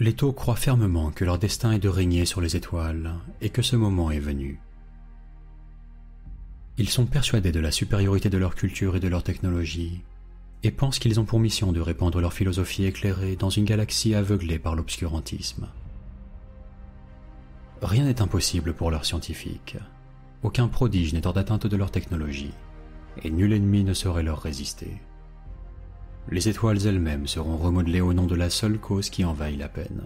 Les taux croient fermement que leur destin est de régner sur les étoiles et que ce moment est venu. Ils sont persuadés de la supériorité de leur culture et de leur technologie et pensent qu'ils ont pour mission de répandre leur philosophie éclairée dans une galaxie aveuglée par l'obscurantisme. Rien n'est impossible pour leurs scientifiques. Aucun prodige n'est hors d'atteinte de leur technologie, et nul ennemi ne saurait leur résister les étoiles elles-mêmes seront remodelées au nom de la seule cause qui envahit la peine.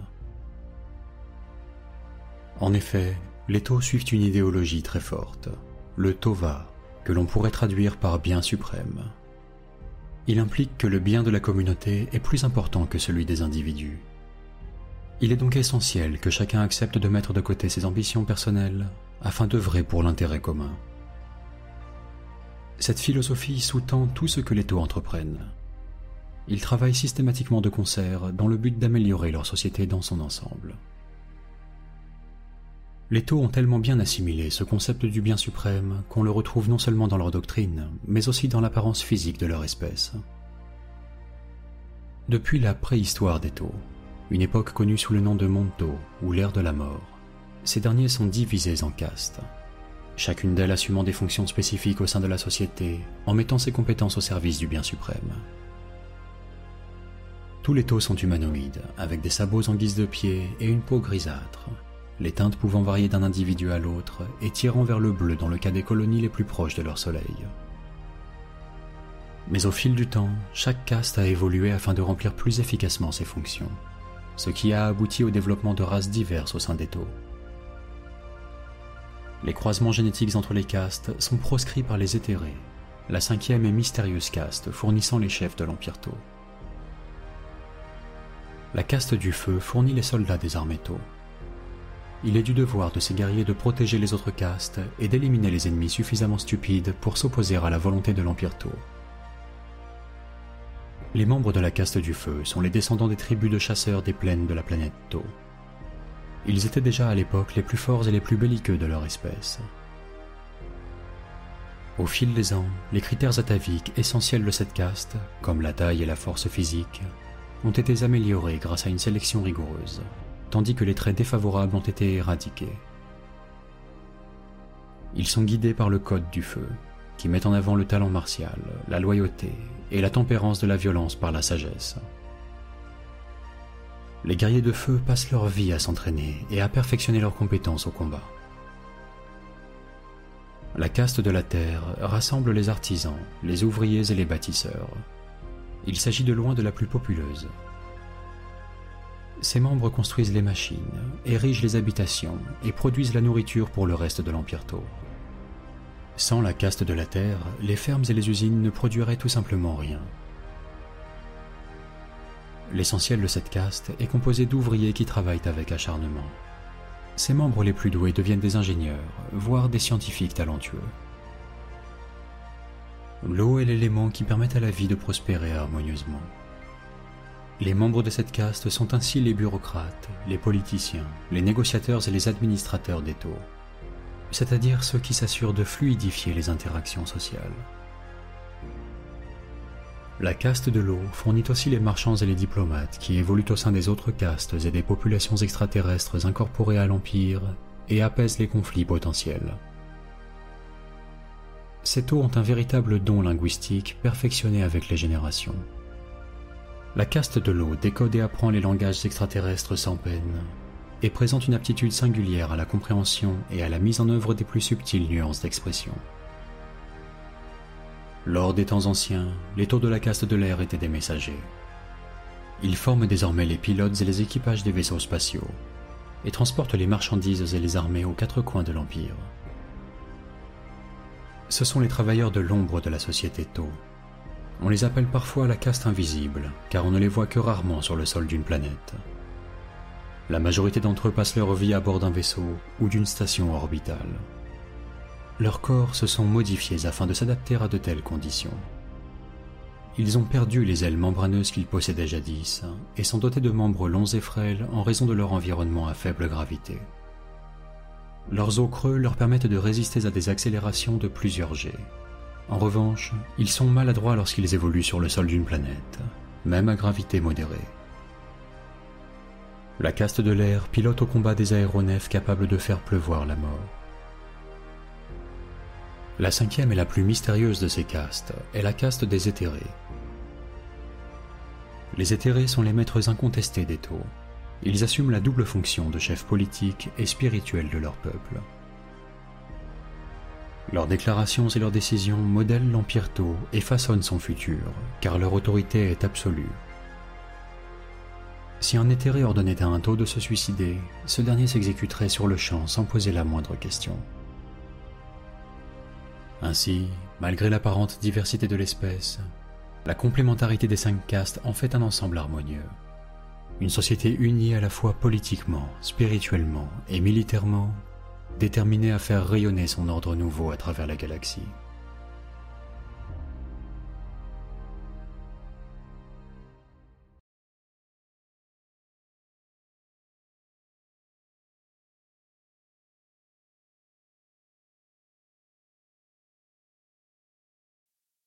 En effet, les taux suivent une idéologie très forte, le Tova, que l'on pourrait traduire par bien suprême. Il implique que le bien de la communauté est plus important que celui des individus. Il est donc essentiel que chacun accepte de mettre de côté ses ambitions personnelles afin d'œuvrer pour l'intérêt commun. Cette philosophie sous-tend tout ce que les taux entreprennent, ils travaillent systématiquement de concert dans le but d'améliorer leur société dans son ensemble. Les Taux ont tellement bien assimilé ce concept du bien suprême qu'on le retrouve non seulement dans leur doctrine, mais aussi dans l'apparence physique de leur espèce. Depuis la préhistoire des Taux, une époque connue sous le nom de Monto ou l'ère de la mort, ces derniers sont divisés en castes, chacune d'elles assumant des fonctions spécifiques au sein de la société en mettant ses compétences au service du bien suprême. Tous les taux sont humanoïdes, avec des sabots en guise de pied et une peau grisâtre, les teintes pouvant varier d'un individu à l'autre et tirant vers le bleu dans le cas des colonies les plus proches de leur soleil. Mais au fil du temps, chaque caste a évolué afin de remplir plus efficacement ses fonctions, ce qui a abouti au développement de races diverses au sein des taux. Les croisements génétiques entre les castes sont proscrits par les éthérés, la cinquième et mystérieuse caste fournissant les chefs de l'Empire Tau la caste du feu fournit les soldats des armées Tau. Il est du devoir de ces guerriers de protéger les autres castes et d'éliminer les ennemis suffisamment stupides pour s'opposer à la volonté de l'Empire Tau. Les membres de la caste du feu sont les descendants des tribus de chasseurs des plaines de la planète Tau. Ils étaient déjà à l'époque les plus forts et les plus belliqueux de leur espèce. Au fil des ans, les critères ataviques essentiels de cette caste, comme la taille et la force physique, ont été améliorés grâce à une sélection rigoureuse, tandis que les traits défavorables ont été éradiqués. Ils sont guidés par le code du feu, qui met en avant le talent martial, la loyauté et la tempérance de la violence par la sagesse. Les guerriers de feu passent leur vie à s'entraîner et à perfectionner leurs compétences au combat. La caste de la terre rassemble les artisans, les ouvriers et les bâtisseurs, il s'agit de loin de la plus populeuse. Ses membres construisent les machines, érigent les habitations et produisent la nourriture pour le reste de l'Empire Tau. Sans la caste de la terre, les fermes et les usines ne produiraient tout simplement rien. L'essentiel de cette caste est composé d'ouvriers qui travaillent avec acharnement. Ses membres les plus doués deviennent des ingénieurs, voire des scientifiques talentueux. L'eau est l'élément qui permet à la vie de prospérer harmonieusement. Les membres de cette caste sont ainsi les bureaucrates, les politiciens, les négociateurs et les administrateurs des taux, c'est-à-dire ceux qui s'assurent de fluidifier les interactions sociales. La caste de l'eau fournit aussi les marchands et les diplomates qui évoluent au sein des autres castes et des populations extraterrestres incorporées à l'Empire et apaisent les conflits potentiels. Ces eaux ont un véritable don linguistique perfectionné avec les générations. La caste de l'eau décode et apprend les langages extraterrestres sans peine et présente une aptitude singulière à la compréhension et à la mise en œuvre des plus subtiles nuances d'expression. Lors des temps anciens, les taux de la caste de l'air étaient des messagers. Ils forment désormais les pilotes et les équipages des vaisseaux spatiaux et transportent les marchandises et les armées aux quatre coins de l'Empire. Ce sont les travailleurs de l'ombre de la société Tau. On les appelle parfois la caste invisible, car on ne les voit que rarement sur le sol d'une planète. La majorité d'entre eux passent leur vie à bord d'un vaisseau ou d'une station orbitale. Leurs corps se sont modifiés afin de s'adapter à de telles conditions. Ils ont perdu les ailes membraneuses qu'ils possédaient jadis et sont dotés de membres longs et frêles en raison de leur environnement à faible gravité. Leurs os creux leur permettent de résister à des accélérations de plusieurs G. En revanche, ils sont maladroits lorsqu'ils évoluent sur le sol d'une planète, même à gravité modérée. La caste de l'air pilote au combat des aéronefs capables de faire pleuvoir la mort. La cinquième et la plus mystérieuse de ces castes est la caste des éthérés. Les éthérés sont les maîtres incontestés des taux. Ils assument la double fonction de chef politique et spirituel de leur peuple. Leurs déclarations et leurs décisions modèlent l'Empire Tau et façonnent son futur, car leur autorité est absolue. Si un éthéré ordonnait à un taux de se suicider, ce dernier s'exécuterait sur le champ sans poser la moindre question. Ainsi, malgré l'apparente diversité de l'espèce, la complémentarité des cinq castes en fait un ensemble harmonieux. Une société unie à la fois politiquement, spirituellement et militairement, déterminée à faire rayonner son ordre nouveau à travers la galaxie.